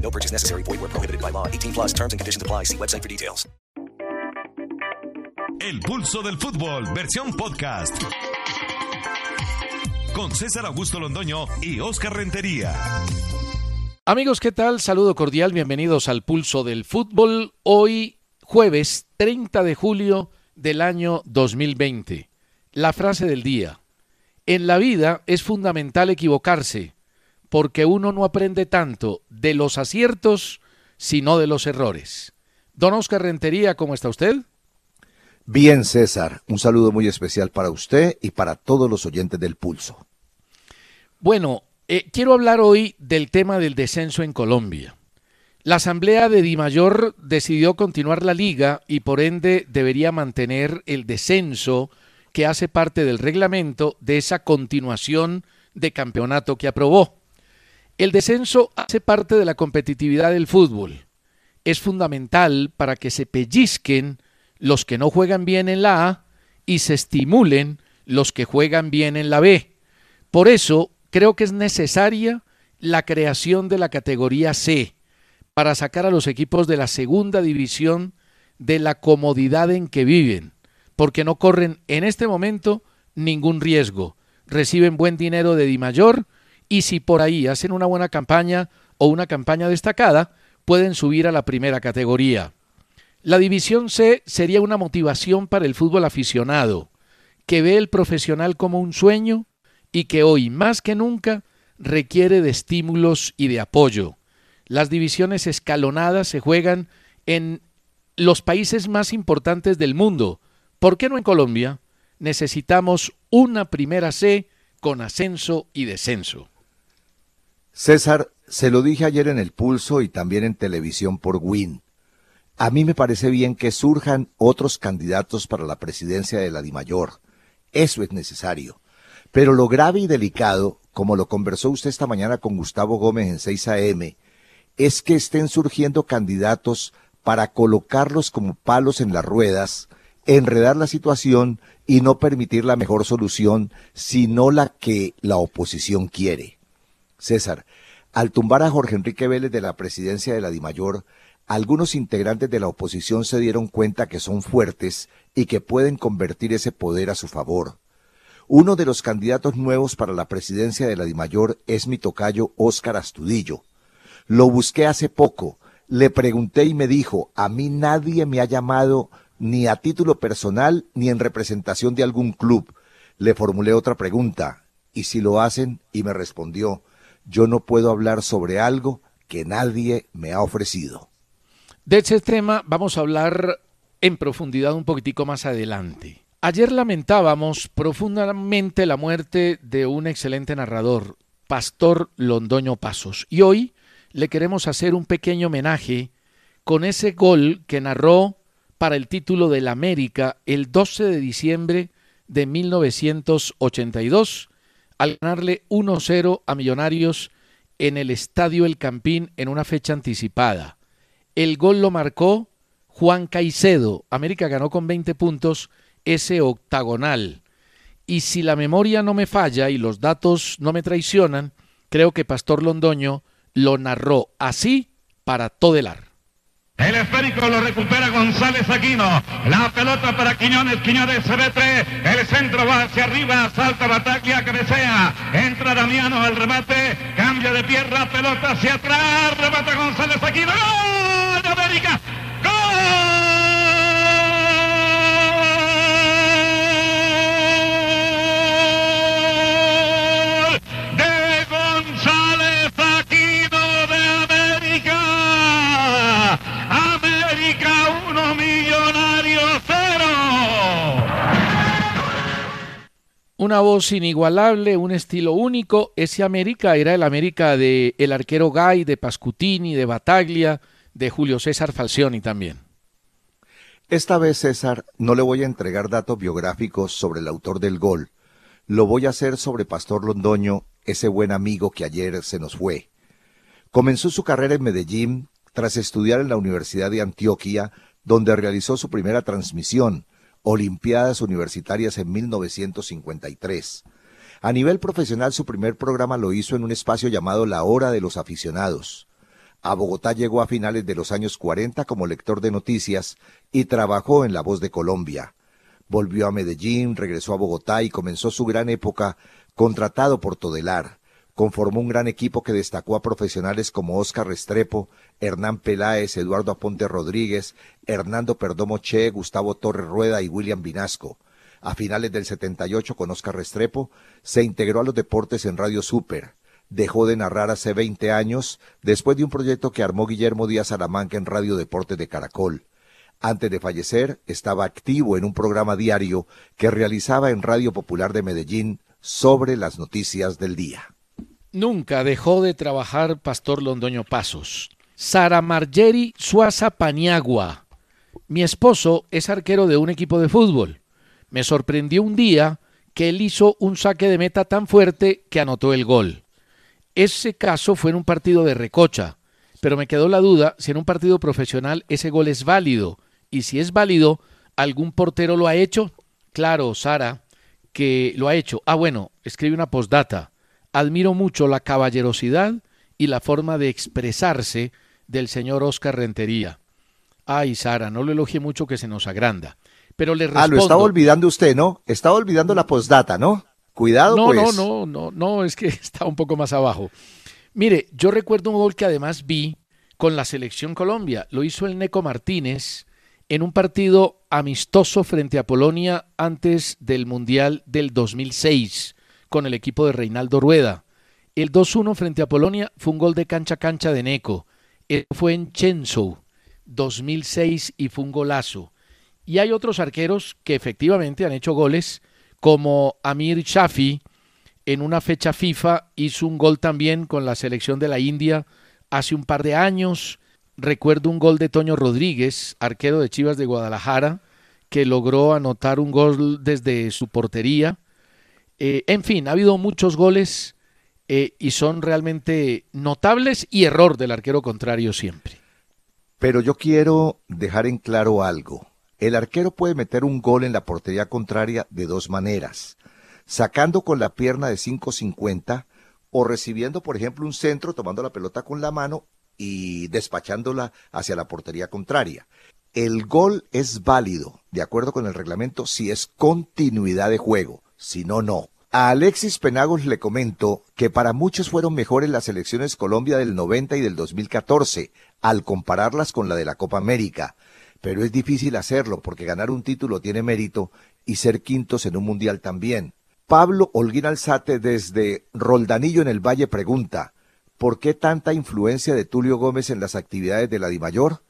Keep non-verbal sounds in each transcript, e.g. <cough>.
No purchase necessary. Void where prohibited by law. 18 plus terms and conditions apply. See website for details. El pulso del fútbol, versión podcast. Con César Augusto Londoño y Oscar Rentería. Amigos, ¿qué tal? Saludo cordial, bienvenidos al Pulso del Fútbol. Hoy, jueves 30 de julio del año 2020. La frase del día. En la vida es fundamental equivocarse, porque uno no aprende tanto de los aciertos, sino de los errores. Don Oscar Rentería, ¿cómo está usted? Bien, César. Un saludo muy especial para usted y para todos los oyentes del Pulso. Bueno, eh, quiero hablar hoy del tema del descenso en Colombia. La Asamblea de Dimayor decidió continuar la liga y por ende debería mantener el descenso que hace parte del reglamento de esa continuación de campeonato que aprobó. El descenso hace parte de la competitividad del fútbol. Es fundamental para que se pellizquen los que no juegan bien en la A y se estimulen los que juegan bien en la B. Por eso creo que es necesaria la creación de la categoría C para sacar a los equipos de la segunda división de la comodidad en que viven, porque no corren en este momento ningún riesgo, reciben buen dinero de Dimayor y si por ahí hacen una buena campaña o una campaña destacada, pueden subir a la primera categoría. La división C sería una motivación para el fútbol aficionado, que ve el profesional como un sueño y que hoy más que nunca requiere de estímulos y de apoyo. Las divisiones escalonadas se juegan en los países más importantes del mundo. ¿Por qué no en Colombia? Necesitamos una primera C con ascenso y descenso. César, se lo dije ayer en el Pulso y también en televisión por Win. A mí me parece bien que surjan otros candidatos para la presidencia de la DIMAYOR. Eso es necesario. Pero lo grave y delicado, como lo conversó usted esta mañana con Gustavo Gómez en 6 AM, es que estén surgiendo candidatos para colocarlos como palos en las ruedas, enredar la situación y no permitir la mejor solución, sino la que la oposición quiere. César, al tumbar a Jorge Enrique Vélez de la presidencia de la DIMAYOR, algunos integrantes de la oposición se dieron cuenta que son fuertes y que pueden convertir ese poder a su favor. Uno de los candidatos nuevos para la presidencia de la DIMAYOR es mi tocayo Óscar Astudillo. Lo busqué hace poco, le pregunté y me dijo, a mí nadie me ha llamado ni a título personal ni en representación de algún club. Le formulé otra pregunta, y si lo hacen, y me respondió, yo no puedo hablar sobre algo que nadie me ha ofrecido. De ese tema vamos a hablar en profundidad un poquitico más adelante. Ayer lamentábamos profundamente la muerte de un excelente narrador, Pastor Londoño Pasos, y hoy le queremos hacer un pequeño homenaje con ese gol que narró para el título del América el 12 de diciembre de 1982 al ganarle 1-0 a Millonarios en el Estadio El Campín en una fecha anticipada. El gol lo marcó Juan Caicedo. América ganó con 20 puntos ese octagonal. Y si la memoria no me falla y los datos no me traicionan, creo que Pastor Londoño lo narró así para todo el ar. El esférico lo recupera González Aquino. La pelota para Quiñones. Quiñones se ve tres. El centro va hacia arriba. Salta Bataglia desea. Entra Damiano al remate. Cambia de pierna. Pelota hacia atrás. Remata González Aquino. ¡Gol de América! Una voz inigualable, un estilo único. Ese América era el América de el arquero Gay, de Pascutini, de Bataglia, de Julio César Falcioni también. Esta vez, César, no le voy a entregar datos biográficos sobre el autor del gol. Lo voy a hacer sobre Pastor Londoño, ese buen amigo que ayer se nos fue. Comenzó su carrera en Medellín tras estudiar en la Universidad de Antioquia, donde realizó su primera transmisión, Olimpiadas Universitarias en 1953. A nivel profesional, su primer programa lo hizo en un espacio llamado La Hora de los Aficionados. A Bogotá llegó a finales de los años 40 como lector de noticias y trabajó en La Voz de Colombia. Volvió a Medellín, regresó a Bogotá y comenzó su gran época contratado por Todelar. Conformó un gran equipo que destacó a profesionales como Óscar Restrepo, Hernán Peláez, Eduardo Aponte Rodríguez, Hernando Perdomo Che, Gustavo Torres Rueda y William Vinasco. A finales del 78 con Óscar Restrepo se integró a los deportes en Radio Super dejó de narrar hace 20 años después de un proyecto que armó Guillermo Díaz Salamanca en Radio Deportes de Caracol. Antes de fallecer, estaba activo en un programa diario que realizaba en Radio Popular de Medellín sobre las noticias del día. Nunca dejó de trabajar Pastor Londoño Pasos. Sara Margeri Suaza Paniagua. Mi esposo es arquero de un equipo de fútbol. Me sorprendió un día que él hizo un saque de meta tan fuerte que anotó el gol. Ese caso fue en un partido de recocha, pero me quedó la duda si en un partido profesional ese gol es válido. Y si es válido, ¿algún portero lo ha hecho? Claro, Sara, que lo ha hecho. Ah, bueno, escribe una postdata. Admiro mucho la caballerosidad y la forma de expresarse del señor Oscar Rentería. Ay, Sara, no lo elogie mucho que se nos agranda. Pero le respondo. Ah, lo estaba olvidando usted, ¿no? Estaba olvidando la postdata, ¿no? Cuidado, no, pues. No, no, no, no, es que <laughs> está un poco más abajo. Mire, yo recuerdo un gol que además vi con la selección Colombia. Lo hizo el Neco Martínez en un partido amistoso frente a Polonia antes del Mundial del 2006 con el equipo de Reinaldo Rueda. El 2-1 frente a Polonia fue un gol de cancha a cancha de Neco. Él fue en Chenzo 2006 y fue un golazo. Y hay otros arqueros que efectivamente han hecho goles como Amir Shafi en una fecha FIFA hizo un gol también con la selección de la India hace un par de años. Recuerdo un gol de Toño Rodríguez, arquero de Chivas de Guadalajara, que logró anotar un gol desde su portería. Eh, en fin, ha habido muchos goles eh, y son realmente notables y error del arquero contrario siempre. Pero yo quiero dejar en claro algo. El arquero puede meter un gol en la portería contraria de dos maneras, sacando con la pierna de 5.50 o recibiendo, por ejemplo, un centro, tomando la pelota con la mano y despachándola hacia la portería contraria. El gol es válido, de acuerdo con el reglamento, si es continuidad de juego, si no, no. A Alexis Penagos le comento que para muchos fueron mejores las elecciones Colombia del 90 y del 2014, al compararlas con la de la Copa América pero es difícil hacerlo porque ganar un título tiene mérito y ser quintos en un mundial también. Pablo Holguín Alzate desde Roldanillo en el Valle pregunta, ¿por qué tanta influencia de Tulio Gómez en las actividades de la Dimayor?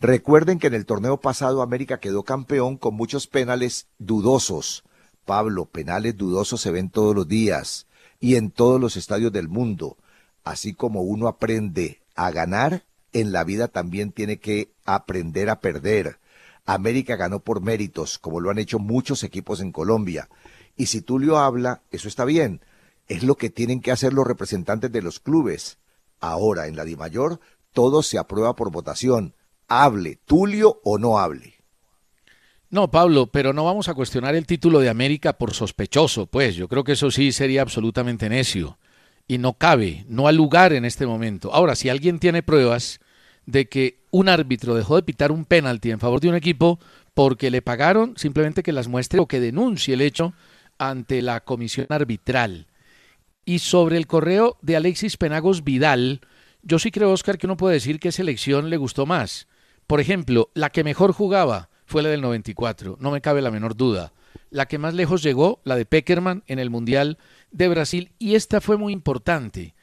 Recuerden que en el torneo pasado América quedó campeón con muchos penales dudosos. Pablo, penales dudosos se ven todos los días y en todos los estadios del mundo. Así como uno aprende a ganar, en la vida también tiene que aprender a perder. América ganó por méritos, como lo han hecho muchos equipos en Colombia. Y si Tulio habla, eso está bien. Es lo que tienen que hacer los representantes de los clubes. Ahora, en la Dimayor, todo se aprueba por votación. Hable, Tulio o no hable. No, Pablo, pero no vamos a cuestionar el título de América por sospechoso, pues yo creo que eso sí sería absolutamente necio y no cabe, no ha lugar en este momento. Ahora, si alguien tiene pruebas de que un árbitro dejó de pitar un penalti en favor de un equipo porque le pagaron, simplemente que las muestre o que denuncie el hecho ante la comisión arbitral. Y sobre el correo de Alexis Penagos Vidal, yo sí creo, Oscar, que uno puede decir que esa elección le gustó más. Por ejemplo, la que mejor jugaba fue la del 94, no me cabe la menor duda. La que más lejos llegó, la de Peckerman en el Mundial de Brasil y esta fue muy importante,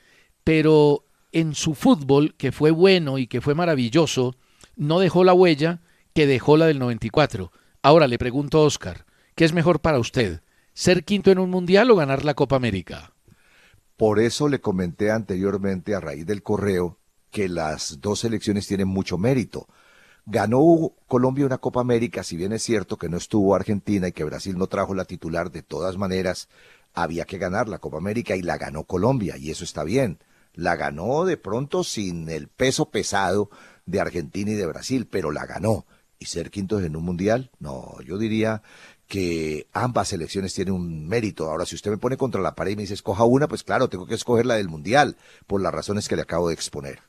pero en su fútbol, que fue bueno y que fue maravilloso, no dejó la huella que dejó la del 94. Ahora le pregunto a Oscar, ¿qué es mejor para usted? ¿Ser quinto en un mundial o ganar la Copa América? Por eso le comenté anteriormente a raíz del correo que las dos selecciones tienen mucho mérito. Ganó Colombia una Copa América, si bien es cierto que no estuvo Argentina y que Brasil no trajo la titular, de todas maneras había que ganar la Copa América y la ganó Colombia, y eso está bien. La ganó de pronto sin el peso pesado de Argentina y de Brasil, pero la ganó. ¿Y ser quintos en un mundial? No, yo diría que ambas selecciones tienen un mérito. Ahora, si usted me pone contra la pared y me dice escoja una, pues claro, tengo que escoger la del mundial, por las razones que le acabo de exponer.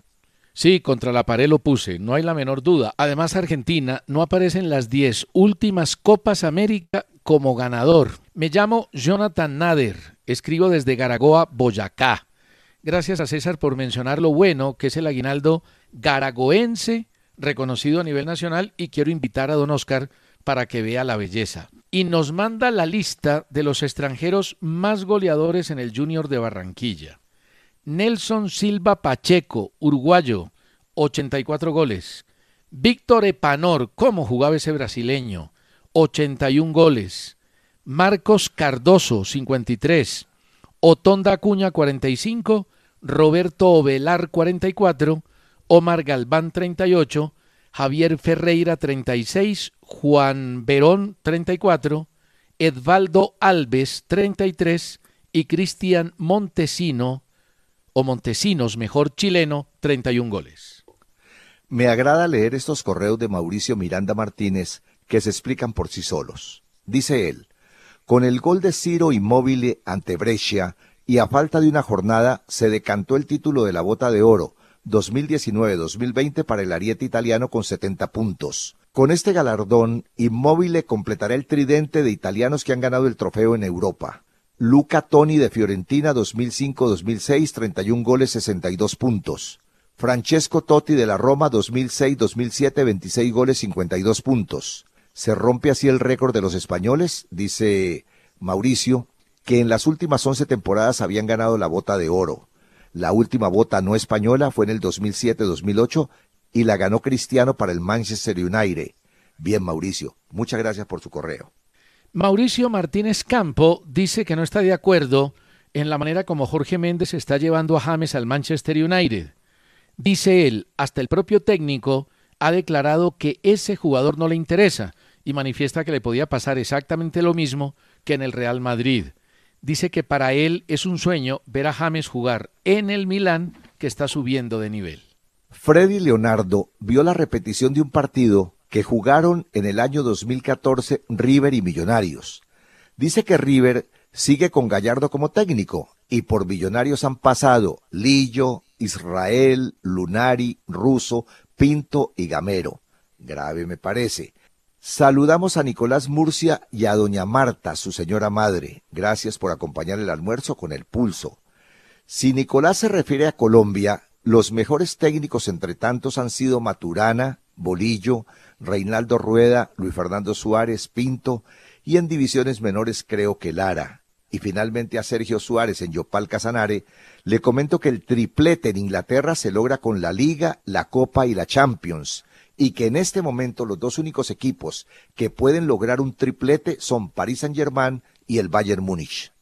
Sí, contra la pared lo puse, no hay la menor duda. Además, Argentina no aparece en las 10 últimas Copas América como ganador. Me llamo Jonathan Nader, escribo desde Garagoa, Boyacá. Gracias a César por mencionar lo bueno que es el aguinaldo garagoense reconocido a nivel nacional y quiero invitar a don Oscar para que vea la belleza. Y nos manda la lista de los extranjeros más goleadores en el Junior de Barranquilla. Nelson Silva Pacheco, uruguayo, 84 goles. Víctor Epanor, ¿cómo jugaba ese brasileño? 81 goles. Marcos Cardoso, 53. Otonda Acuña, 45. Roberto Ovelar, 44. Omar Galván 38, Javier Ferreira 36, Juan Verón 34, Edvaldo Alves 33 y Cristian Montesino, o Montesinos, mejor chileno, 31 goles. Me agrada leer estos correos de Mauricio Miranda Martínez que se explican por sí solos. Dice él, con el gol de Ciro Immobile ante Brescia y a falta de una jornada se decantó el título de la bota de oro, 2019-2020 para el ariete italiano con 70 puntos. Con este galardón, Immobile completará el tridente de italianos que han ganado el trofeo en Europa. Luca Toni de Fiorentina 2005-2006, 31 goles, 62 puntos. Francesco Totti de la Roma 2006-2007, 26 goles, 52 puntos. Se rompe así el récord de los españoles, dice Mauricio, que en las últimas 11 temporadas habían ganado la bota de oro. La última bota no española fue en el 2007-2008 y la ganó Cristiano para el Manchester United. Bien, Mauricio, muchas gracias por su correo. Mauricio Martínez Campo dice que no está de acuerdo en la manera como Jorge Méndez está llevando a James al Manchester United. Dice él, hasta el propio técnico ha declarado que ese jugador no le interesa y manifiesta que le podía pasar exactamente lo mismo que en el Real Madrid dice que para él es un sueño ver a James jugar en el Milán que está subiendo de nivel. Freddy Leonardo vio la repetición de un partido que jugaron en el año 2014 River y Millonarios. Dice que River sigue con Gallardo como técnico y por Millonarios han pasado Lillo, Israel, Lunari, Russo, Pinto y Gamero. Grave me parece. Saludamos a Nicolás Murcia y a doña Marta, su señora madre. Gracias por acompañar el almuerzo con el pulso. Si Nicolás se refiere a Colombia, los mejores técnicos entre tantos han sido Maturana, Bolillo, Reinaldo Rueda, Luis Fernando Suárez, Pinto y en divisiones menores creo que Lara. Y finalmente a Sergio Suárez en Yopal Casanare, le comento que el triplete en Inglaterra se logra con la Liga, la Copa y la Champions y que en este momento los dos únicos equipos que pueden lograr un triplete son Paris Saint-Germain y el Bayern Múnich.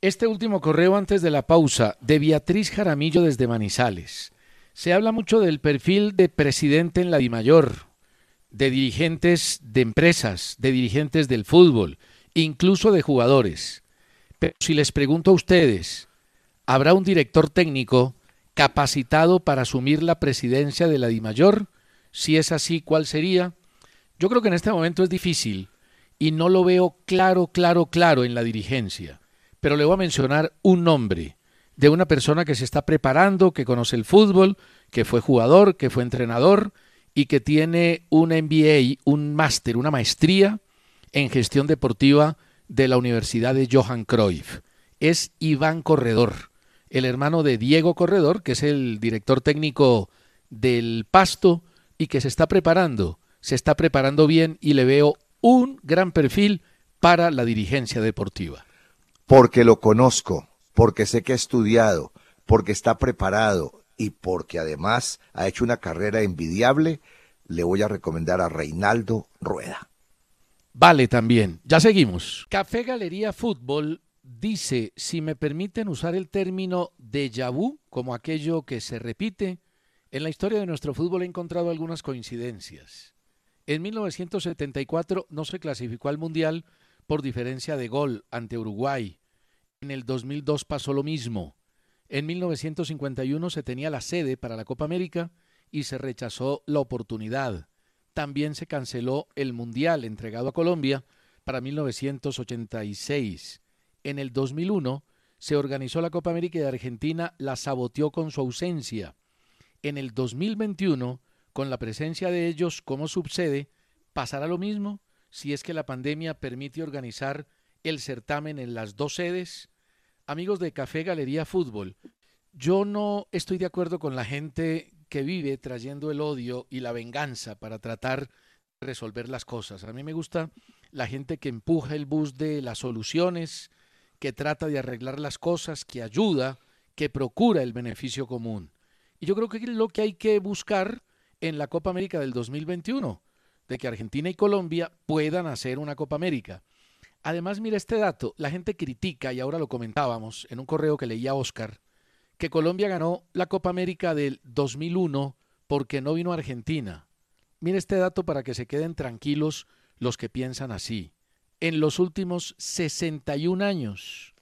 Este último correo antes de la pausa de Beatriz Jaramillo desde Manizales. Se habla mucho del perfil de presidente en la DIMAYOR, de dirigentes de empresas, de dirigentes del fútbol, incluso de jugadores. Pero si les pregunto a ustedes, ¿habrá un director técnico capacitado para asumir la presidencia de la DIMAYOR? Si es así, ¿cuál sería? Yo creo que en este momento es difícil y no lo veo claro, claro, claro en la dirigencia. Pero le voy a mencionar un nombre de una persona que se está preparando, que conoce el fútbol, que fue jugador, que fue entrenador y que tiene un MBA, un máster, una maestría en gestión deportiva de la Universidad de Johan Cruyff. Es Iván Corredor, el hermano de Diego Corredor, que es el director técnico del Pasto y que se está preparando, se está preparando bien y le veo un gran perfil para la dirigencia deportiva. Porque lo conozco, porque sé que ha estudiado, porque está preparado y porque además ha hecho una carrera envidiable, le voy a recomendar a Reinaldo Rueda. vale también. Ya seguimos. Café Galería Fútbol dice, si me permiten usar el término déjà vu, como aquello que se repite, en la historia de nuestro fútbol he encontrado algunas coincidencias. En 1974 no se clasificó al Mundial por diferencia de gol ante Uruguay. En el 2002 pasó lo mismo. En 1951 se tenía la sede para la Copa América y se rechazó la oportunidad. También se canceló el Mundial entregado a Colombia para 1986. En el 2001 se organizó la Copa América y Argentina la saboteó con su ausencia. En el 2021, con la presencia de ellos como subsede, ¿pasará lo mismo si es que la pandemia permite organizar el certamen en las dos sedes? Amigos de Café Galería Fútbol, yo no estoy de acuerdo con la gente que vive trayendo el odio y la venganza para tratar de resolver las cosas. A mí me gusta la gente que empuja el bus de las soluciones, que trata de arreglar las cosas, que ayuda, que procura el beneficio común. Y yo creo que es lo que hay que buscar en la Copa América del 2021, de que Argentina y Colombia puedan hacer una Copa América. Además, mira este dato, la gente critica, y ahora lo comentábamos en un correo que leía Oscar, que Colombia ganó la Copa América del 2001 porque no vino a Argentina. Mire este dato para que se queden tranquilos los que piensan así. En los últimos 61 años,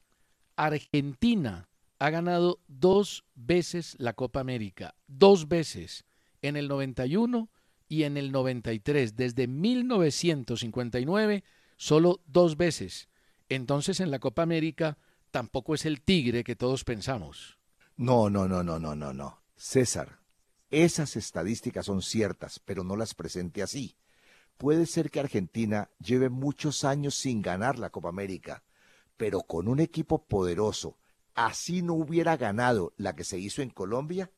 Argentina ha ganado dos veces la Copa América, dos veces, en el 91 y en el 93, desde 1959, solo dos veces. Entonces en la Copa América tampoco es el tigre que todos pensamos. No, no, no, no, no, no, no. César, esas estadísticas son ciertas, pero no las presente así. Puede ser que Argentina lleve muchos años sin ganar la Copa América, pero con un equipo poderoso, así no hubiera ganado la que se hizo en Colombia,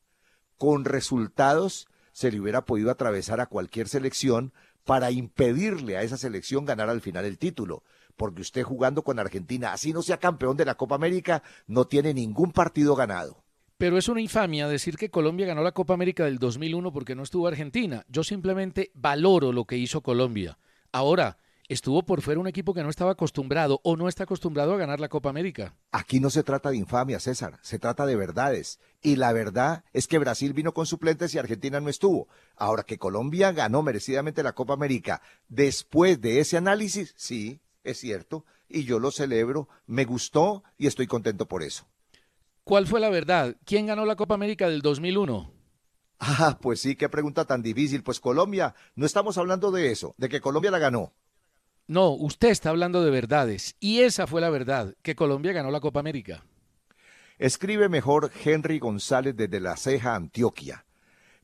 con resultados se le hubiera podido atravesar a cualquier selección para impedirle a esa selección ganar al final el título. Porque usted jugando con Argentina, así no sea campeón de la Copa América, no tiene ningún partido ganado. Pero es una infamia decir que Colombia ganó la Copa América del 2001 porque no estuvo Argentina. Yo simplemente valoro lo que hizo Colombia. Ahora, estuvo por fuera un equipo que no estaba acostumbrado o no está acostumbrado a ganar la Copa América. Aquí no se trata de infamia, César, se trata de verdades. Y la verdad es que Brasil vino con suplentes y Argentina no estuvo. Ahora que Colombia ganó merecidamente la Copa América, después de ese análisis, sí, es cierto, y yo lo celebro, me gustó y estoy contento por eso. ¿Cuál fue la verdad? ¿Quién ganó la Copa América del 2001? Ah, pues sí, qué pregunta tan difícil. Pues Colombia, no estamos hablando de eso, de que Colombia la ganó. No, usted está hablando de verdades. Y esa fue la verdad, que Colombia ganó la Copa América. Escribe mejor Henry González desde La Ceja, Antioquia.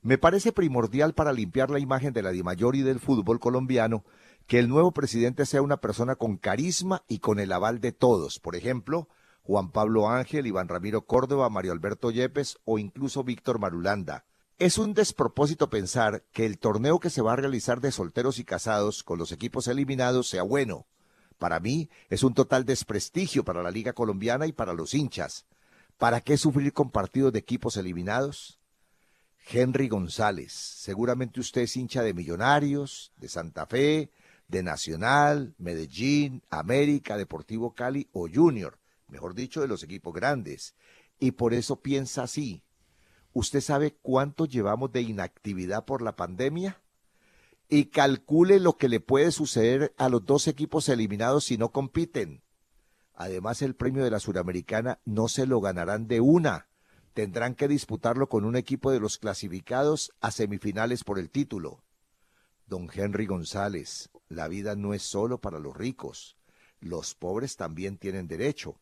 Me parece primordial para limpiar la imagen de la Dimayor y del fútbol colombiano que el nuevo presidente sea una persona con carisma y con el aval de todos. Por ejemplo, Juan Pablo Ángel, Iván Ramiro Córdoba, Mario Alberto Yepes o incluso Víctor Marulanda. Es un despropósito pensar que el torneo que se va a realizar de solteros y casados con los equipos eliminados sea bueno. Para mí es un total desprestigio para la Liga Colombiana y para los hinchas. ¿Para qué sufrir con partidos de equipos eliminados? Henry González, seguramente usted es hincha de Millonarios, de Santa Fe, de Nacional, Medellín, América, Deportivo Cali o Junior mejor dicho, de los equipos grandes. Y por eso piensa así. ¿Usted sabe cuánto llevamos de inactividad por la pandemia? Y calcule lo que le puede suceder a los dos equipos eliminados si no compiten. Además, el premio de la Suramericana no se lo ganarán de una. Tendrán que disputarlo con un equipo de los clasificados a semifinales por el título. Don Henry González, la vida no es solo para los ricos. Los pobres también tienen derecho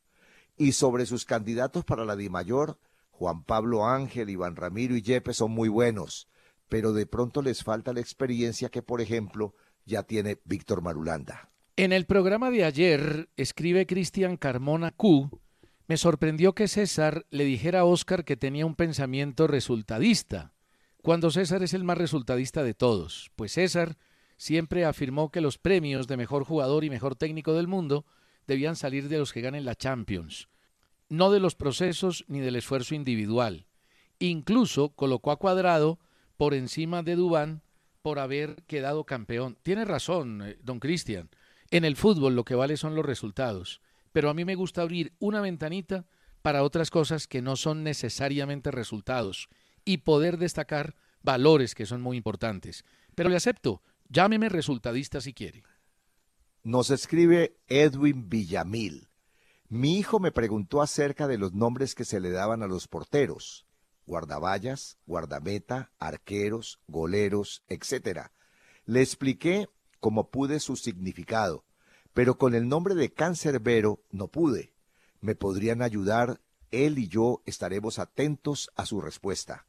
y sobre sus candidatos para la DIMAYOR, Juan Pablo Ángel, Iván Ramiro y Yepes son muy buenos, pero de pronto les falta la experiencia que, por ejemplo, ya tiene Víctor Marulanda. En el programa de ayer, escribe Cristian Carmona Q, me sorprendió que César le dijera a Oscar que tenía un pensamiento resultadista, cuando César es el más resultadista de todos, pues César siempre afirmó que los premios de mejor jugador y mejor técnico del mundo debían salir de los que ganen la Champions, no de los procesos ni del esfuerzo individual. Incluso colocó a Cuadrado por encima de Dubán por haber quedado campeón. Tiene razón, eh, don Cristian. En el fútbol lo que vale son los resultados, pero a mí me gusta abrir una ventanita para otras cosas que no son necesariamente resultados y poder destacar valores que son muy importantes. Pero le acepto, llámeme resultadista si quiere. Nos escribe Edwin Villamil. Mi hijo me preguntó acerca de los nombres que se le daban a los porteros, guardaballas, guardameta, arqueros, goleros, etc. Le expliqué como pude su significado, pero con el nombre de cancerbero no pude. ¿Me podrían ayudar? Él y yo estaremos atentos a su respuesta.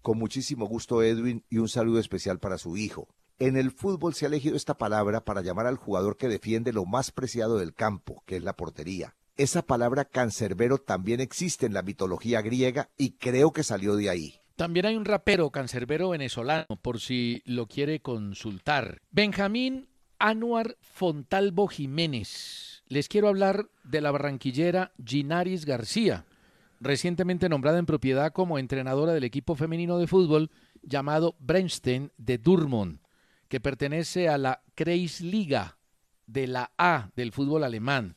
Con muchísimo gusto, Edwin, y un saludo especial para su hijo. En el fútbol se ha elegido esta palabra para llamar al jugador que defiende lo más preciado del campo, que es la portería. Esa palabra cancerbero también existe en la mitología griega y creo que salió de ahí. También hay un rapero cancerbero venezolano, por si lo quiere consultar. Benjamín Anuar Fontalvo Jiménez. Les quiero hablar de la barranquillera Ginaris García, recientemente nombrada en propiedad como entrenadora del equipo femenino de fútbol llamado Bremstein de Durmond, que pertenece a la Kreisliga de la A del fútbol alemán.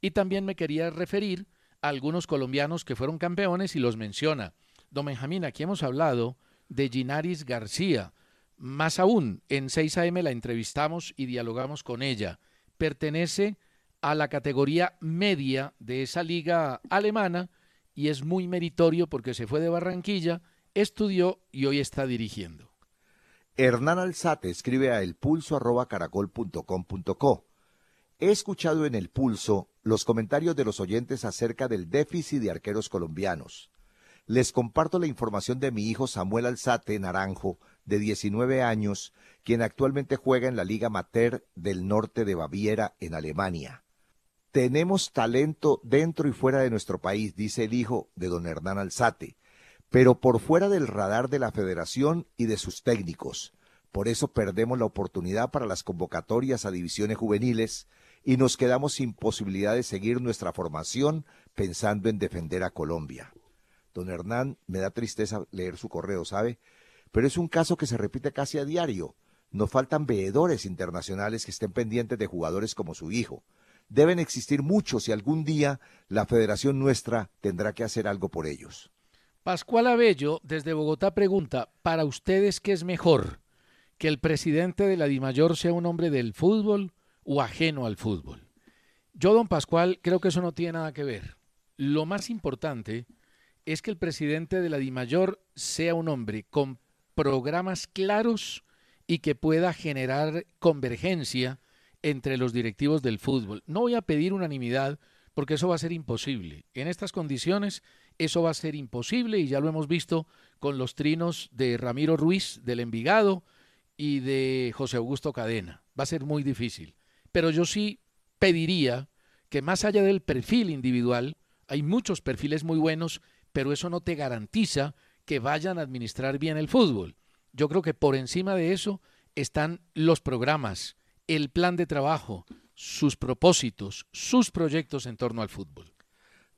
Y también me quería referir a algunos colombianos que fueron campeones y los menciona. Don Benjamín, aquí hemos hablado de Ginaris García. Más aún, en 6 AM la entrevistamos y dialogamos con ella. Pertenece a la categoría media de esa liga alemana y es muy meritorio porque se fue de Barranquilla, estudió y hoy está dirigiendo. Hernán Alzate escribe a elpulso.caracol.com.co. He escuchado en El Pulso los comentarios de los oyentes acerca del déficit de arqueros colombianos. Les comparto la información de mi hijo Samuel Alzate Naranjo, de 19 años, quien actualmente juega en la Liga Mater del norte de Baviera, en Alemania. Tenemos talento dentro y fuera de nuestro país, dice el hijo de don Hernán Alzate, pero por fuera del radar de la federación y de sus técnicos. Por eso perdemos la oportunidad para las convocatorias a divisiones juveniles y nos quedamos sin posibilidad de seguir nuestra formación pensando en defender a Colombia. Don Hernán, me da tristeza leer su correo, ¿sabe? Pero es un caso que se repite casi a diario. Nos faltan veedores internacionales que estén pendientes de jugadores como su hijo. Deben existir muchos y algún día la federación nuestra tendrá que hacer algo por ellos. Pascual Abello, desde Bogotá, pregunta, ¿para ustedes qué es mejor? ¿Que el presidente de la DIMAYOR sea un hombre del fútbol o ajeno al fútbol? Yo, don Pascual, creo que eso no tiene nada que ver. Lo más importante es que el presidente de la DIMAYOR sea un hombre con programas claros y que pueda generar convergencia entre los directivos del fútbol. No voy a pedir unanimidad porque eso va a ser imposible. En estas condiciones eso va a ser imposible y ya lo hemos visto con los trinos de Ramiro Ruiz del Envigado y de José Augusto Cadena. Va a ser muy difícil. Pero yo sí pediría que más allá del perfil individual, hay muchos perfiles muy buenos, pero eso no te garantiza que vayan a administrar bien el fútbol. Yo creo que por encima de eso están los programas, el plan de trabajo, sus propósitos, sus proyectos en torno al fútbol.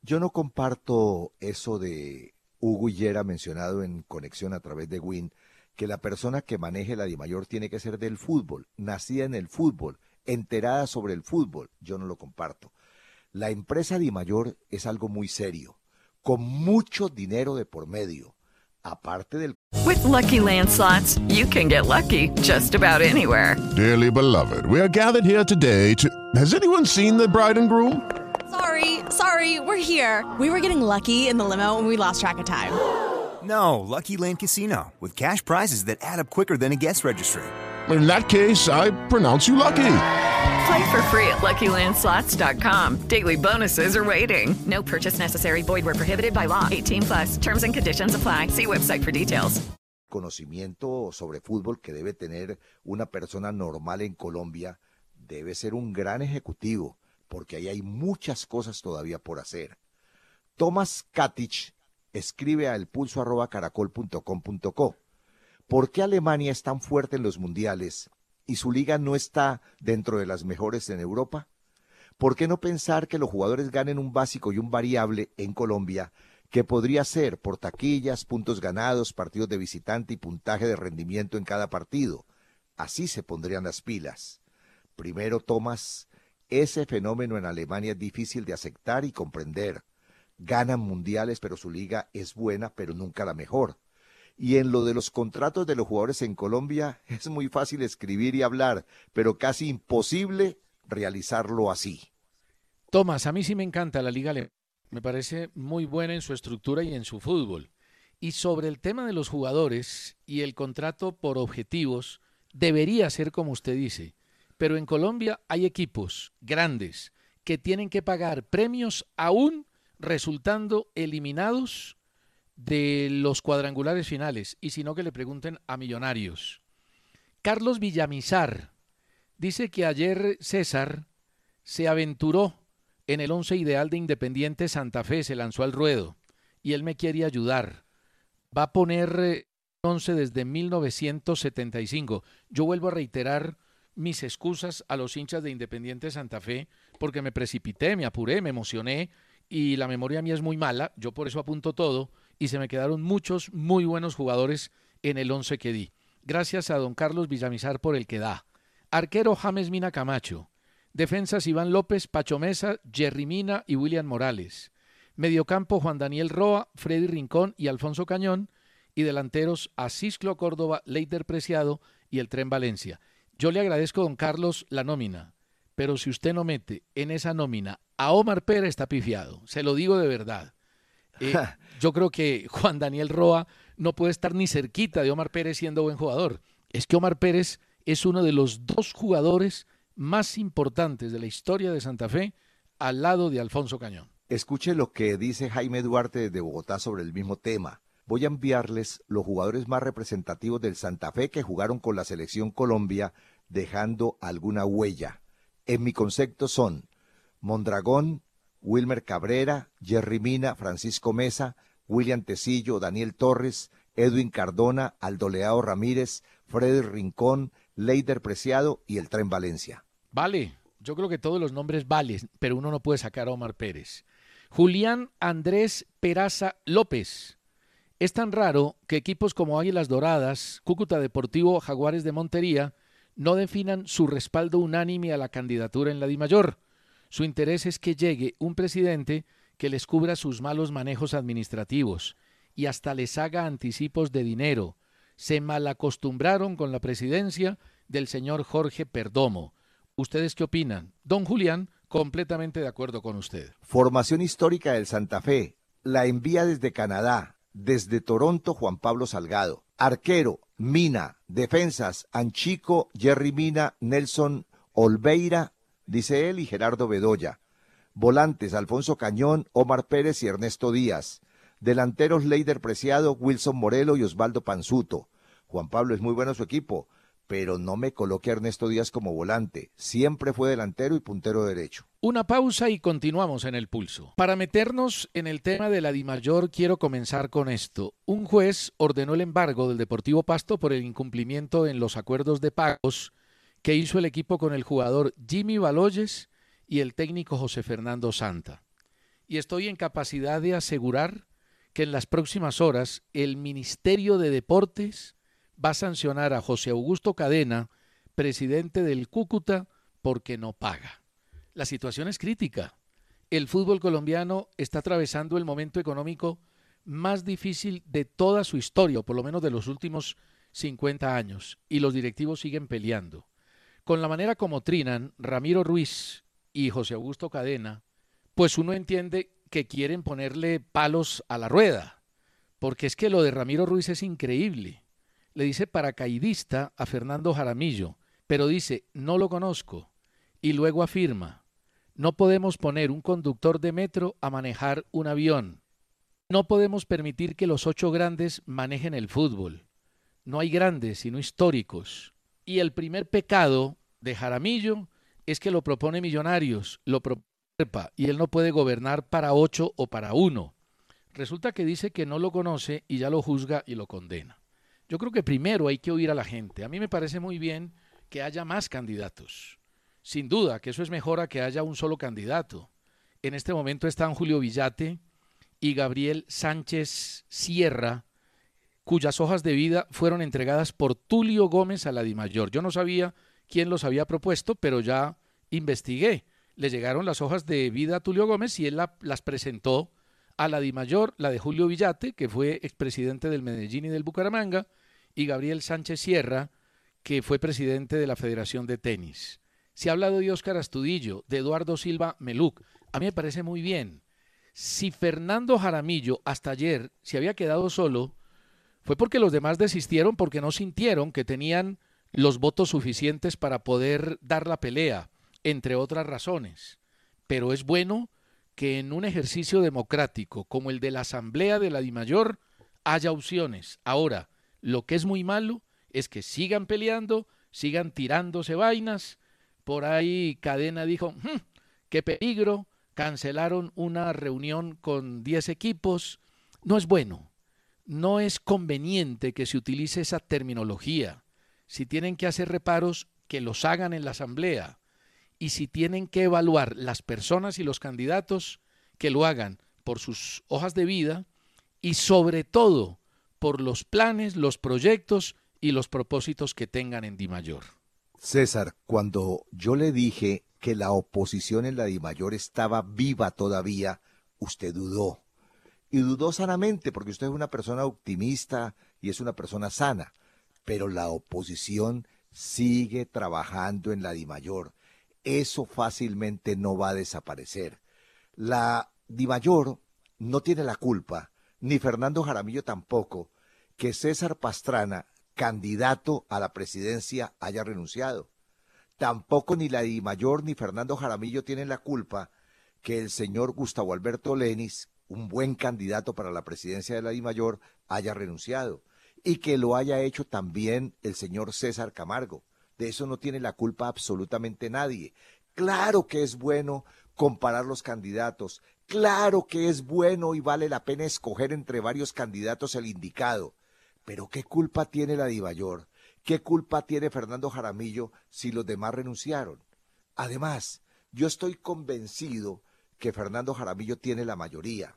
Yo no comparto eso de Hugo Hillera mencionado en conexión a través de Win, que la persona que maneje la DIMAYOR tiene que ser del fútbol, nacida en el fútbol, enterada sobre el fútbol. Yo no lo comparto. La empresa DIMAYOR es algo muy serio, con mucho dinero de por medio. Aparte del With lucky landslots, you can get lucky just about anywhere. Dearly beloved, we are gathered here today to. Has anyone seen the bride and groom? Sorry, sorry, we're here. We were getting lucky in the limo and we lost track of time. <gasps> No, Lucky Land Casino, with cash prizes that add up quicker than a guest registry. In that case, I pronounce you lucky. Play for free at LuckyLandSlots.com. Daily bonuses are waiting. No purchase necessary. Void where prohibited by law. 18 plus. Terms and conditions apply. See website for details. Conocimiento sobre fútbol que debe tener una persona normal en Colombia debe ser un gran ejecutivo, porque ahí hay muchas cosas todavía por hacer. Thomas Katic escribe a elpulso@caracol.com.co. ¿Por qué Alemania es tan fuerte en los mundiales y su liga no está dentro de las mejores en Europa? ¿Por qué no pensar que los jugadores ganen un básico y un variable en Colombia que podría ser por taquillas, puntos ganados, partidos de visitante y puntaje de rendimiento en cada partido? Así se pondrían las pilas. Primero, Tomás, ese fenómeno en Alemania es difícil de aceptar y comprender. Ganan mundiales, pero su liga es buena, pero nunca la mejor. Y en lo de los contratos de los jugadores en Colombia <laughs> es muy fácil escribir y hablar, pero casi imposible realizarlo así. Tomás, a mí sí me encanta la liga alemana. Me parece muy buena en su estructura y en su fútbol. Y sobre el tema de los jugadores y el contrato por objetivos, debería ser como usted dice. Pero en Colombia hay equipos grandes que tienen que pagar premios aún resultando eliminados de los cuadrangulares finales. Y si no, que le pregunten a Millonarios. Carlos Villamizar dice que ayer César se aventuró en el once ideal de Independiente Santa Fe, se lanzó al ruedo y él me quiere ayudar va a poner 11 eh, desde 1975. Yo vuelvo a reiterar mis excusas a los hinchas de Independiente Santa Fe porque me precipité, me apuré, me emocioné y la memoria mía es muy mala, yo por eso apunto todo y se me quedaron muchos muy buenos jugadores en el 11 que di. Gracias a don Carlos Villamizar por el que da. Arquero James Mina Camacho. Defensas Iván López, Pacho Mesa, Jerry Mina y William Morales. Mediocampo Juan Daniel Roa, Freddy Rincón y Alfonso Cañón. Y delanteros Asisclo Córdoba, Leiter Preciado y el Tren Valencia. Yo le agradezco, don Carlos, la nómina. Pero si usted no mete en esa nómina a Omar Pérez, está pifiado. Se lo digo de verdad. <laughs> Eh, yo creo que <laughs> Juan Daniel Roa no puede estar ni cerquita de Omar Pérez siendo buen jugador. Es que Omar Pérez es uno de los dos jugadores más importantes de la historia de Santa Fe al lado de Alfonso Cañón. Escuche lo que dice Jaime Duarte de Bogotá sobre el mismo tema. Voy a enviarles los jugadores más representativos del Santa Fe que jugaron con la selección Colombia, dejando alguna huella. En mi concepto son Mondragón, Wilmer Cabrera, Jerry Mina, Francisco Mesa, William Tecillo, Daniel Torres, Edwin Cardona, Aldoleao Ramírez, Freddy Rincón, Leider Preciado y el Tren Valencia. Vale, yo creo que todos los nombres valen, pero uno no puede sacar a Omar Pérez. Julián Andrés Peraza López. Es tan raro que equipos como Águilas Doradas, Cúcuta Deportivo, Jaguares de Montería no definan su respaldo unánime a la candidatura en la DIMAYOR. Su interés es que llegue un presidente que les cubra sus malos manejos administrativos y hasta les haga anticipos de dinero. Se malacostumbraron con la presidencia del señor Jorge Perdomo. ¿Ustedes qué opinan? Don Julián, Completamente de acuerdo con usted. Formación histórica del Santa Fe. La envía desde Canadá. Desde Toronto, Juan Pablo Salgado. Arquero, Mina. Defensas, Anchico, Jerry Mina, Nelson Olveira, dice él, y Gerardo Bedoya. Volantes, Alfonso Cañón, Omar Pérez y Ernesto Díaz. Delanteros, Leider Preciado, Wilson Morelo y Osvaldo Panzuto. Juan Pablo es muy bueno su equipo pero no me coloque a Ernesto Díaz como volante. Siempre fue delantero y puntero derecho. Una pausa y continuamos en el pulso. Para meternos en el tema de la Dimayor, quiero comenzar con esto. Un juez ordenó el embargo del Deportivo Pasto por el incumplimiento en los acuerdos de pagos que hizo el equipo con el jugador Jimmy Baloyes y el técnico José Fernando Santa. Y estoy en capacidad de asegurar que en las próximas horas el Ministerio de Deportes va a sancionar a José Augusto Cadena, presidente del Cúcuta, porque no paga. La situación es crítica. El fútbol colombiano está atravesando el momento económico más difícil de toda su historia, por lo menos de los últimos 50 años, y los directivos siguen peleando. Con la manera como trinan Ramiro Ruiz y José Augusto Cadena, pues uno entiende que quieren ponerle palos a la rueda, porque es que lo de Ramiro Ruiz es increíble le dice paracaidista a Fernando Jaramillo, pero dice, no lo conozco. Y luego afirma, no podemos poner un conductor de metro a manejar un avión. No podemos permitir que los ocho grandes manejen el fútbol. No hay grandes, sino históricos. Y el primer pecado de Jaramillo es que lo propone Millonarios, lo propone y él no puede gobernar para ocho o para uno. Resulta que dice que no lo conoce y ya lo juzga y lo condena. Yo creo que primero hay que oír a la gente. A mí me parece muy bien que haya más candidatos. Sin duda que eso es mejor a que haya un solo candidato. En este momento están Julio Villate y Gabriel Sánchez Sierra, cuyas hojas de vida fueron entregadas por Tulio Gómez a la Dimayor. Yo no sabía quién los había propuesto, pero ya investigué. Le llegaron las hojas de vida a Tulio Gómez y él las presentó a la Mayor, la de Julio Villate, que fue expresidente del Medellín y del Bucaramanga, y Gabriel Sánchez Sierra, que fue presidente de la Federación de Tenis. Se ha hablado de Óscar Astudillo, de Eduardo Silva Meluc. A mí me parece muy bien. Si Fernando Jaramillo hasta ayer se había quedado solo, fue porque los demás desistieron porque no sintieron que tenían los votos suficientes para poder dar la pelea, entre otras razones. Pero es bueno que en un ejercicio democrático como el de la Asamblea de la Dimayor haya opciones. Ahora, lo que es muy malo es que sigan peleando, sigan tirándose vainas. Por ahí Cadena dijo, hmm, qué peligro, cancelaron una reunión con 10 equipos. No es bueno, no es conveniente que se utilice esa terminología. Si tienen que hacer reparos, que los hagan en la asamblea. Y si tienen que evaluar las personas y los candidatos, que lo hagan por sus hojas de vida y sobre todo por los planes, los proyectos y los propósitos que tengan en Dimayor. César, cuando yo le dije que la oposición en la Dimayor estaba viva todavía, usted dudó. Y dudó sanamente, porque usted es una persona optimista y es una persona sana. Pero la oposición sigue trabajando en la Dimayor. Eso fácilmente no va a desaparecer. La Dimayor no tiene la culpa, ni Fernando Jaramillo tampoco, que César Pastrana candidato a la presidencia haya renunciado. Tampoco ni la Di Mayor ni Fernando Jaramillo tienen la culpa que el señor Gustavo Alberto Lenis, un buen candidato para la presidencia de la Di Mayor, haya renunciado. Y que lo haya hecho también el señor César Camargo. De eso no tiene la culpa absolutamente nadie. Claro que es bueno comparar los candidatos. Claro que es bueno y vale la pena escoger entre varios candidatos el indicado. Pero ¿qué culpa tiene la Divayor? ¿Qué culpa tiene Fernando Jaramillo si los demás renunciaron? Además, yo estoy convencido que Fernando Jaramillo tiene la mayoría,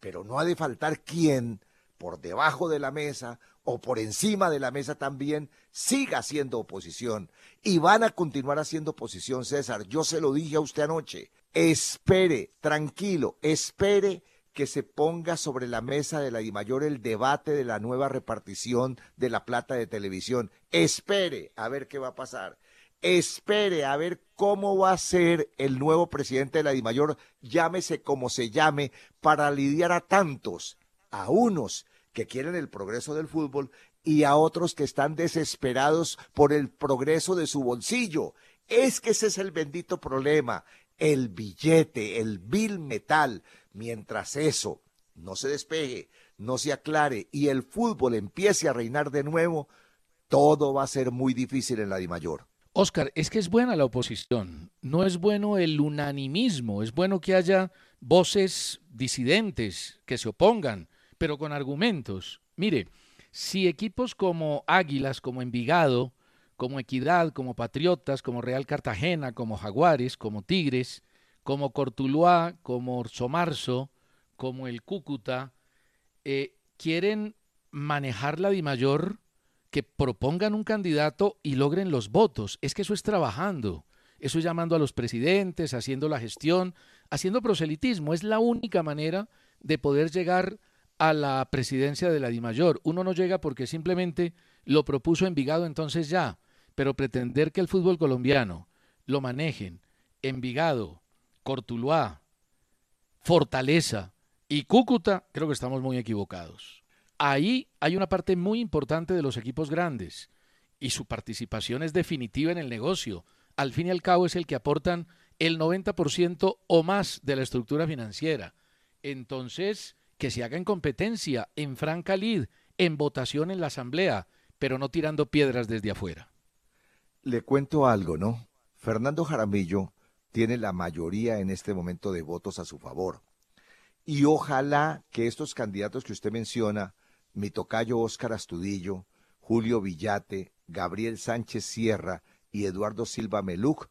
pero no ha de faltar quien, por debajo de la mesa o por encima de la mesa también, siga haciendo oposición. Y van a continuar haciendo oposición, César. Yo se lo dije a usted anoche. Espere, tranquilo, espere que se ponga sobre la mesa de la DIMAYOR el debate de la nueva repartición de la plata de televisión. Espere a ver qué va a pasar. Espere a ver cómo va a ser el nuevo presidente de la DIMAYOR, llámese como se llame, para lidiar a tantos, a unos que quieren el progreso del fútbol y a otros que están desesperados por el progreso de su bolsillo. Es que ese es el bendito problema, el billete, el bill metal. Mientras eso no se despeje, no se aclare y el fútbol empiece a reinar de nuevo, todo va a ser muy difícil en la Dimayor. Oscar, es que es buena la oposición, no es bueno el unanimismo, es bueno que haya voces disidentes que se opongan, pero con argumentos. Mire, si equipos como Águilas, como Envigado, como Equidad, como Patriotas, como Real Cartagena, como Jaguares, como Tigres, como Cortuluá, como Somarzo, como el Cúcuta, eh, quieren manejar la Dimayor, que propongan un candidato y logren los votos. Es que eso es trabajando, eso es llamando a los presidentes, haciendo la gestión, haciendo proselitismo. Es la única manera de poder llegar a la presidencia de la Dimayor. Uno no llega porque simplemente lo propuso Envigado, entonces ya, pero pretender que el fútbol colombiano lo manejen Envigado, Cortuluá, Fortaleza y Cúcuta, creo que estamos muy equivocados. Ahí hay una parte muy importante de los equipos grandes y su participación es definitiva en el negocio. Al fin y al cabo es el que aportan el 90% o más de la estructura financiera. Entonces, que se haga en competencia, en franca lid, en votación en la asamblea, pero no tirando piedras desde afuera. Le cuento algo, ¿no? Fernando Jaramillo tiene la mayoría en este momento de votos a su favor. Y ojalá que estos candidatos que usted menciona, mi tocayo Óscar Astudillo, Julio Villate, Gabriel Sánchez Sierra y Eduardo Silva Meluc,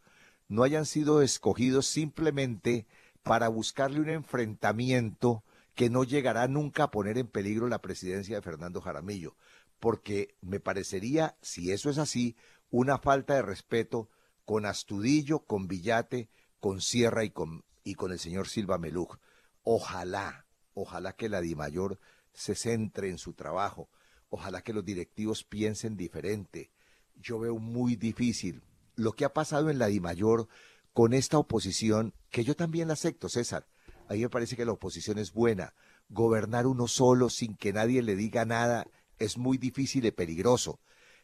no hayan sido escogidos simplemente para buscarle un enfrentamiento que no llegará nunca a poner en peligro la presidencia de Fernando Jaramillo, porque me parecería, si eso es así, una falta de respeto con Astudillo, con Villate, con Sierra y con, y con el señor Silva Meluj. Ojalá, ojalá que la DIMAYOR se centre en su trabajo. Ojalá que los directivos piensen diferente. Yo veo muy difícil lo que ha pasado en la DIMAYOR con esta oposición, que yo también la acepto, César. A mí me parece que la oposición es buena. Gobernar uno solo sin que nadie le diga nada es muy difícil y peligroso.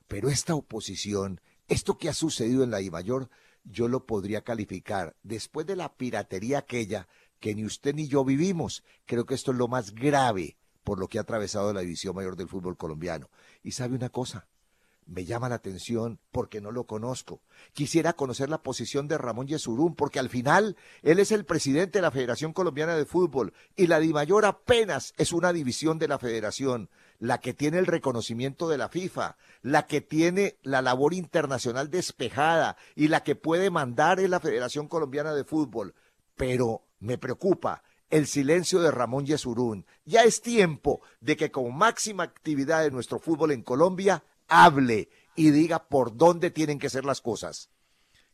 Pero esta oposición, esto que ha sucedido en la DIMAYOR, yo lo podría calificar después de la piratería aquella que ni usted ni yo vivimos. Creo que esto es lo más grave por lo que ha atravesado la división mayor del fútbol colombiano. Y sabe una cosa, me llama la atención porque no lo conozco. Quisiera conocer la posición de Ramón Yesurún porque al final él es el presidente de la Federación Colombiana de Fútbol y la DIMAYOR apenas es una división de la federación, la que tiene el reconocimiento de la FIFA, la que tiene la labor internacional despejada y la que puede mandar en la Federación Colombiana de Fútbol. Pero me preocupa el silencio de Ramón Yesurún. Ya es tiempo de que con máxima actividad de nuestro fútbol en Colombia hable y diga por dónde tienen que ser las cosas.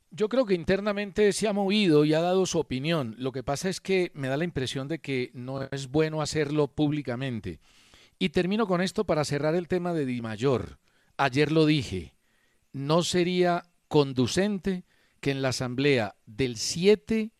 Yo creo que internamente se ha movido y ha dado su opinión. Lo que pasa es que me da la impresión de que no es bueno hacerlo públicamente. Y termino con esto para cerrar el tema de Di Mayor. Ayer lo dije, no sería conducente que en la asamblea del 7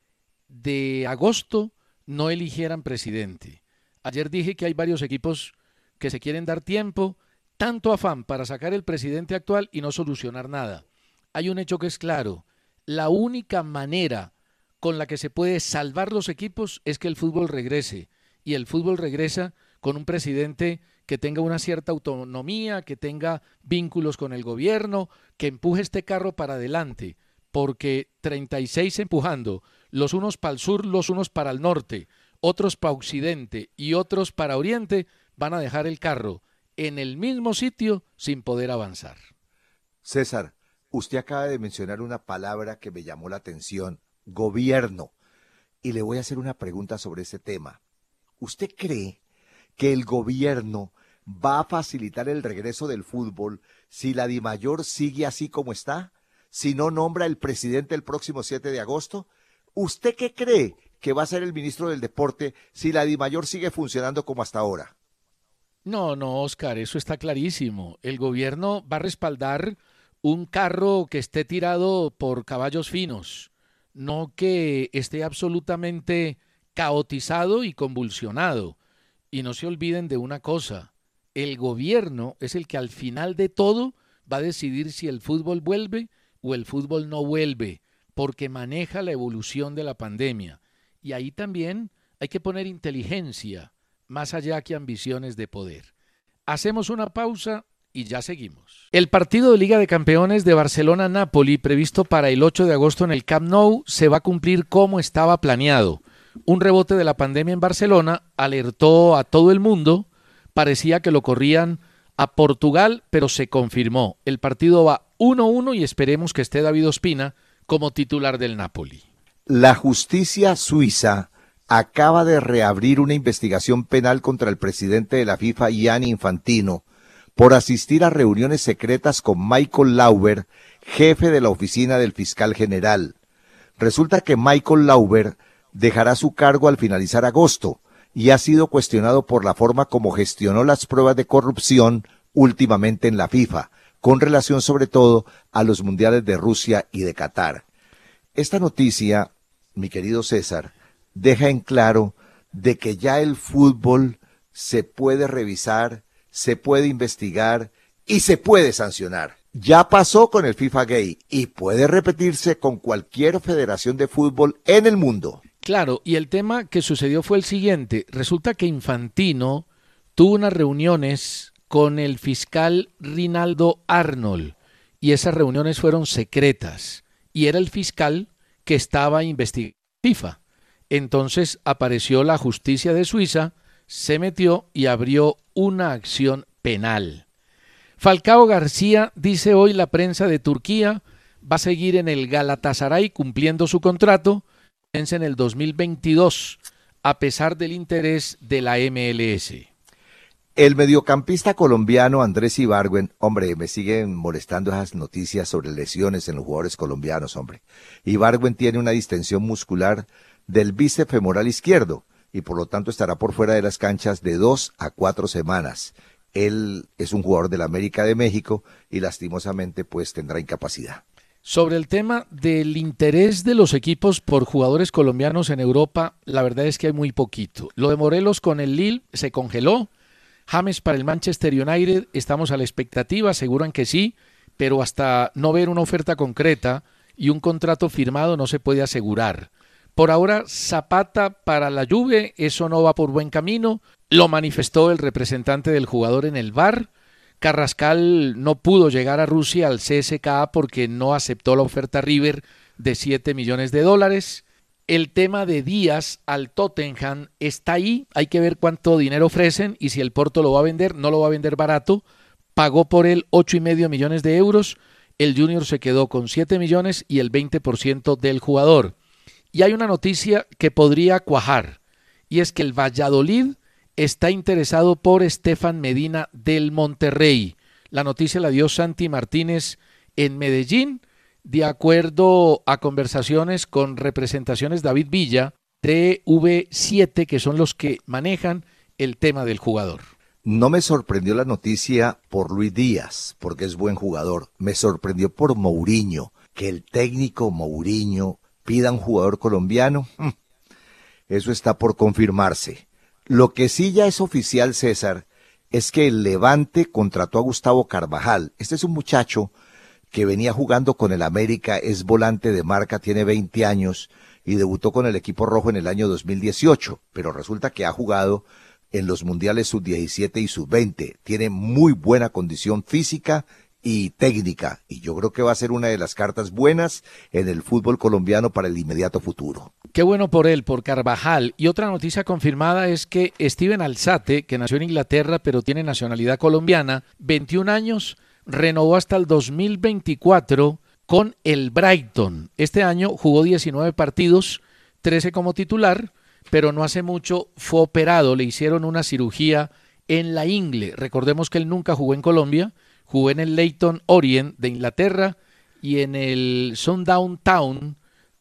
de agosto no eligieran presidente. Ayer dije que hay varios equipos que se quieren dar tiempo, tanto afán para sacar el presidente actual y no solucionar nada. Hay un hecho que es claro, la única manera con la que se puede salvar los equipos es que el fútbol regrese. Y el fútbol regresa con un presidente que tenga una cierta autonomía, que tenga vínculos con el gobierno, que empuje este carro para adelante, porque 36 empujando, los unos para el sur, los unos para el norte, otros para occidente y otros para oriente, van a dejar el carro en el mismo sitio sin poder avanzar. César, usted acaba de mencionar una palabra que me llamó la atención, gobierno. Y le voy a hacer una pregunta sobre ese tema. ¿Usted cree que el gobierno va a facilitar el regreso del fútbol si la DIMAYOR sigue así como está? Si no nombra el presidente el próximo 7 de agosto? ¿Usted qué cree que va a ser el ministro del Deporte si la DIMAYOR sigue funcionando como hasta ahora? No, no, Oscar, eso está clarísimo. El gobierno va a respaldar un carro que esté tirado por caballos finos, no que esté absolutamente caotizado y convulsionado. Y no se olviden de una cosa, el gobierno es el que al final de todo va a decidir si el fútbol vuelve o el fútbol no vuelve porque maneja la evolución de la pandemia. Y ahí también hay que poner inteligencia, más allá que ambiciones de poder. Hacemos una pausa y ya seguimos. El partido de Liga de Campeones de Barcelona-Napoli, previsto para el 8 de agosto en el Camp Nou, se va a cumplir como estaba planeado. Un rebote de la pandemia en Barcelona alertó a todo el mundo, parecía que lo corrían a Portugal, pero se confirmó. El partido va 1-1 y esperemos que esté David Ospina como titular del Napoli. La justicia suiza acaba de reabrir una investigación penal contra el presidente de la FIFA, Gianni Infantino, por asistir a reuniones secretas con Michael Lauber, jefe de la oficina del fiscal general. Resulta que Michael Lauber dejará su cargo al finalizar agosto y ha sido cuestionado por la forma como gestionó las pruebas de corrupción últimamente en la FIFA con relación sobre todo a los mundiales de Rusia y de Qatar. Esta noticia, mi querido César, deja en claro de que ya el fútbol se puede revisar, se puede investigar y se puede sancionar. Ya pasó con el FIFA Gay y puede repetirse con cualquier federación de fútbol en el mundo. Claro, y el tema que sucedió fue el siguiente. Resulta que Infantino tuvo unas reuniones con el fiscal Rinaldo Arnold y esas reuniones fueron secretas y era el fiscal que estaba investigando FIFA. Entonces apareció la justicia de Suiza, se metió y abrió una acción penal. Falcao García, dice hoy la prensa de Turquía, va a seguir en el Galatasaray cumpliendo su contrato, en el 2022, a pesar del interés de la MLS. El mediocampista colombiano Andrés Ibargüen, hombre, me siguen molestando esas noticias sobre lesiones en los jugadores colombianos, hombre. Ibargüen tiene una distensión muscular del bíceps femoral izquierdo y por lo tanto estará por fuera de las canchas de dos a cuatro semanas. Él es un jugador de la América de México y lastimosamente pues tendrá incapacidad. Sobre el tema del interés de los equipos por jugadores colombianos en Europa, la verdad es que hay muy poquito. Lo de Morelos con el Lille se congeló James para el Manchester United, estamos a la expectativa, aseguran que sí, pero hasta no ver una oferta concreta y un contrato firmado no se puede asegurar. Por ahora, Zapata para la Juve, eso no va por buen camino, lo manifestó el representante del jugador en el bar. Carrascal no pudo llegar a Rusia al CSKA porque no aceptó la oferta River de 7 millones de dólares. El tema de Díaz al Tottenham está ahí. Hay que ver cuánto dinero ofrecen y si el Porto lo va a vender, no lo va a vender barato. Pagó por él ocho y medio millones de euros. El Junior se quedó con 7 millones y el 20% del jugador. Y hay una noticia que podría cuajar y es que el Valladolid está interesado por Estefan Medina del Monterrey. La noticia la dio Santi Martínez en Medellín de acuerdo a conversaciones con representaciones David Villa de V7, que son los que manejan el tema del jugador. No me sorprendió la noticia por Luis Díaz, porque es buen jugador. Me sorprendió por Mourinho, que el técnico Mourinho pida un jugador colombiano. Mm, eso está por confirmarse. Lo que sí ya es oficial, César, es que el Levante contrató a Gustavo Carvajal. Este es un muchacho que venía jugando con el América, es volante de marca, tiene 20 años y debutó con el equipo rojo en el año 2018, pero resulta que ha jugado en los mundiales sub-17 y sub-20. Tiene muy buena condición física y técnica, y yo creo que va a ser una de las cartas buenas en el fútbol colombiano para el inmediato futuro. Qué bueno por él, por Carvajal. Y otra noticia confirmada es que Steven Alzate, que nació en Inglaterra pero tiene nacionalidad colombiana, 21 años, renovó hasta el 2024 con el Brighton. Este año jugó 19 partidos, 13 como titular, pero no hace mucho fue operado, le hicieron una cirugía en la ingle. Recordemos que él nunca jugó en Colombia, jugó en el Leyton Orient de Inglaterra y en el Sundown Town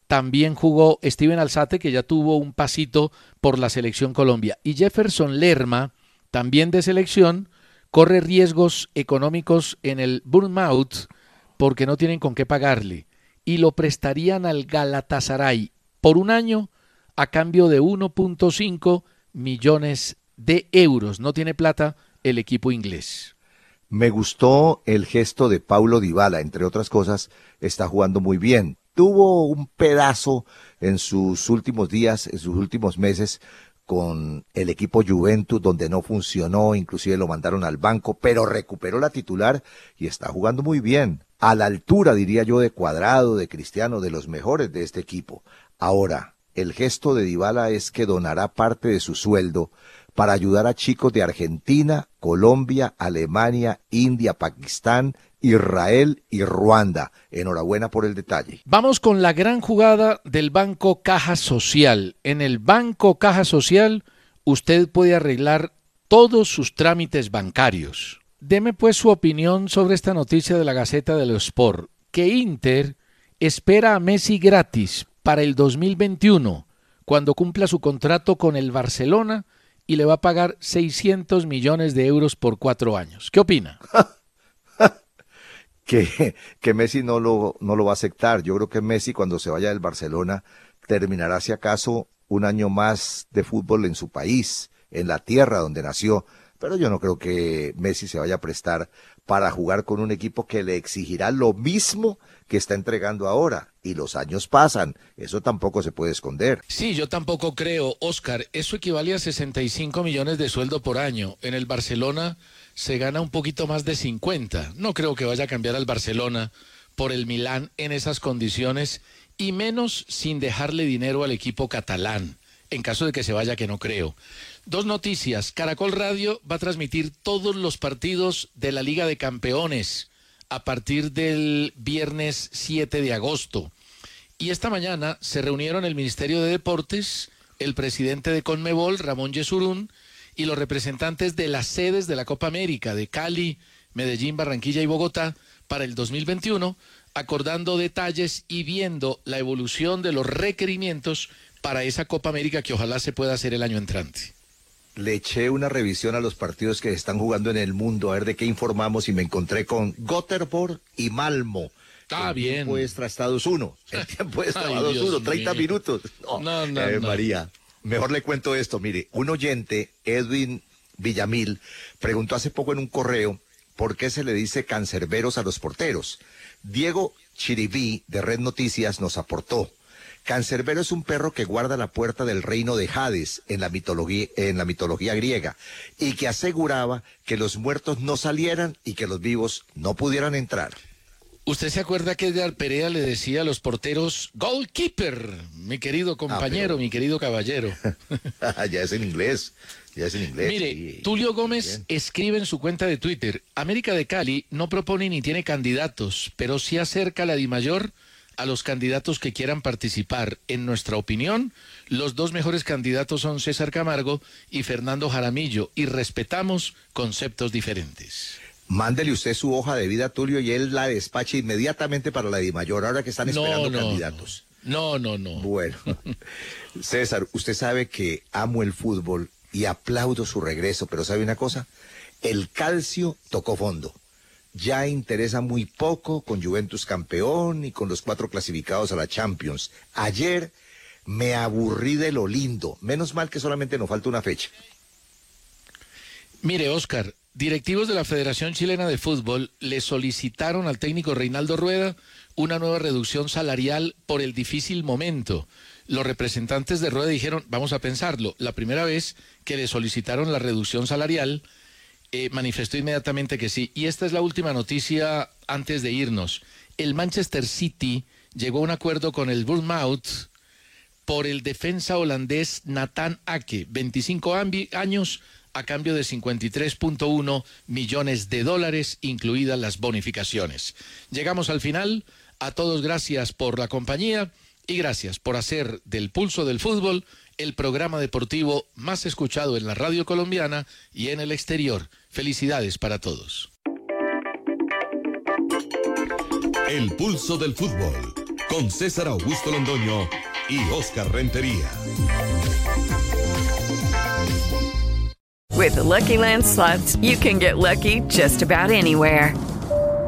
también jugó Steven Alzate, que ya tuvo un pasito por la selección Colombia. Y Jefferson Lerma, también de selección, corre riesgos económicos en el Bournemouth porque no tienen con qué pagarle y lo prestarían al Galatasaray por un año a cambio de 1.5 millones de euros. No tiene plata el equipo inglés. Me gustó el gesto de Paulo Dybala, entre otras cosas, está jugando muy bien. Tuvo un pedazo en sus últimos días, en sus últimos meses, con el equipo Juventus donde no funcionó, inclusive lo mandaron al banco, pero recuperó la titular y está jugando muy bien, a la altura diría yo de Cuadrado, de Cristiano, de los mejores de este equipo. Ahora, el gesto de Dybala es que donará parte de su sueldo para ayudar a chicos de Argentina, Colombia, Alemania, India, Pakistán Israel y Ruanda. Enhorabuena por el detalle. Vamos con la gran jugada del Banco Caja Social. En el Banco Caja Social usted puede arreglar todos sus trámites bancarios. Deme pues su opinión sobre esta noticia de la Gaceta de los Sport, que Inter espera a Messi gratis para el 2021, cuando cumpla su contrato con el Barcelona y le va a pagar 600 millones de euros por cuatro años. ¿Qué opina? <laughs> que, que Messi no lo, no lo va a aceptar. Yo creo que Messi cuando se vaya del Barcelona terminará si acaso un año más de fútbol en su país, en la tierra donde nació. Pero yo no creo que Messi se vaya a prestar para jugar con un equipo que le exigirá lo mismo que está entregando ahora. Y los años pasan, eso tampoco se puede esconder. Sí, yo tampoco creo, Oscar, eso equivale a 65 millones de sueldo por año. En el Barcelona se gana un poquito más de 50. No creo que vaya a cambiar al Barcelona por el Milán en esas condiciones y menos sin dejarle dinero al equipo catalán, en caso de que se vaya, que no creo. Dos noticias. Caracol Radio va a transmitir todos los partidos de la Liga de Campeones a partir del viernes 7 de agosto. Y esta mañana se reunieron el Ministerio de Deportes, el presidente de Conmebol, Ramón Yesurún, y los representantes de las sedes de la Copa América de Cali, Medellín, Barranquilla y Bogotá para el 2021, acordando detalles y viendo la evolución de los requerimientos para esa Copa América que ojalá se pueda hacer el año entrante. Le eché una revisión a los partidos que están jugando en el mundo, a ver de qué informamos y me encontré con Gotterborg y Malmo. Está el bien. <laughs> tiempo extra Estados 1. El tiempo extra Ay, 2 Dios 1, 30 mío. minutos. No, No, no, eh, no. María, mejor le cuento esto. Mire, un oyente, Edwin Villamil, preguntó hace poco en un correo por qué se le dice cancerberos a los porteros. Diego Chiribí, de Red Noticias, nos aportó. Cancerbero es un perro que guarda la puerta del reino de Hades en la mitología, en la mitología griega y que aseguraba que los muertos no salieran y que los vivos no pudieran entrar. ¿Usted se acuerda que Edgar Perea le decía a los porteros, goalkeeper, mi querido compañero, pero- mi querido caballero? <laughs> ya es en inglés, ya es en inglés. Mire, sí. Tulio Gómez escribe en su cuenta de Twitter, América de Cali no propone ni tiene candidatos, pero sí acerca a la DIMAYOR a los candidatos que quieran participar. En nuestra opinión, los dos mejores candidatos son César Camargo y Fernando Jaramillo, y respetamos conceptos diferentes. Mándele usted su hoja de vida, Tulio, y él la despacha inmediatamente para la Dimayor, ahora que están No, esperando no, candidatos. No, no, no. Bueno, <laughs> César, usted sabe que amo el fútbol y aplaudo su regreso, pero ¿sabe una cosa? El calcio tocó fondo. Ya interesa muy poco con Juventus campeón y con los cuatro clasificados a la Champions. Ayer me aburrí de lo lindo. Menos mal que solamente nos falta una fecha. Mire, Oscar, directivos de la Federación Chilena de Fútbol le solicitaron al técnico Reinaldo Rueda una nueva reducción salarial por el difícil momento. Los representantes de Rueda dijeron, vamos a pensarlo, la primera vez que le solicitaron la reducción salarial, eh, manifestó inmediatamente que sí. Y esta es la última noticia antes de irnos. El Manchester City llegó a un acuerdo con el Bournemouth por el defensa holandés Nathan Ake, 25 ambi- años a cambio de 53.1 millones de dólares, incluidas las bonificaciones. Llegamos al final. A todos gracias por la compañía y gracias por hacer del pulso del fútbol el programa deportivo más escuchado en la radio colombiana y en el exterior. Felicidades para todos. El pulso del fútbol con César Augusto Londoño y Oscar Rentería. With the Lucky Land slots, you can get lucky just about anywhere.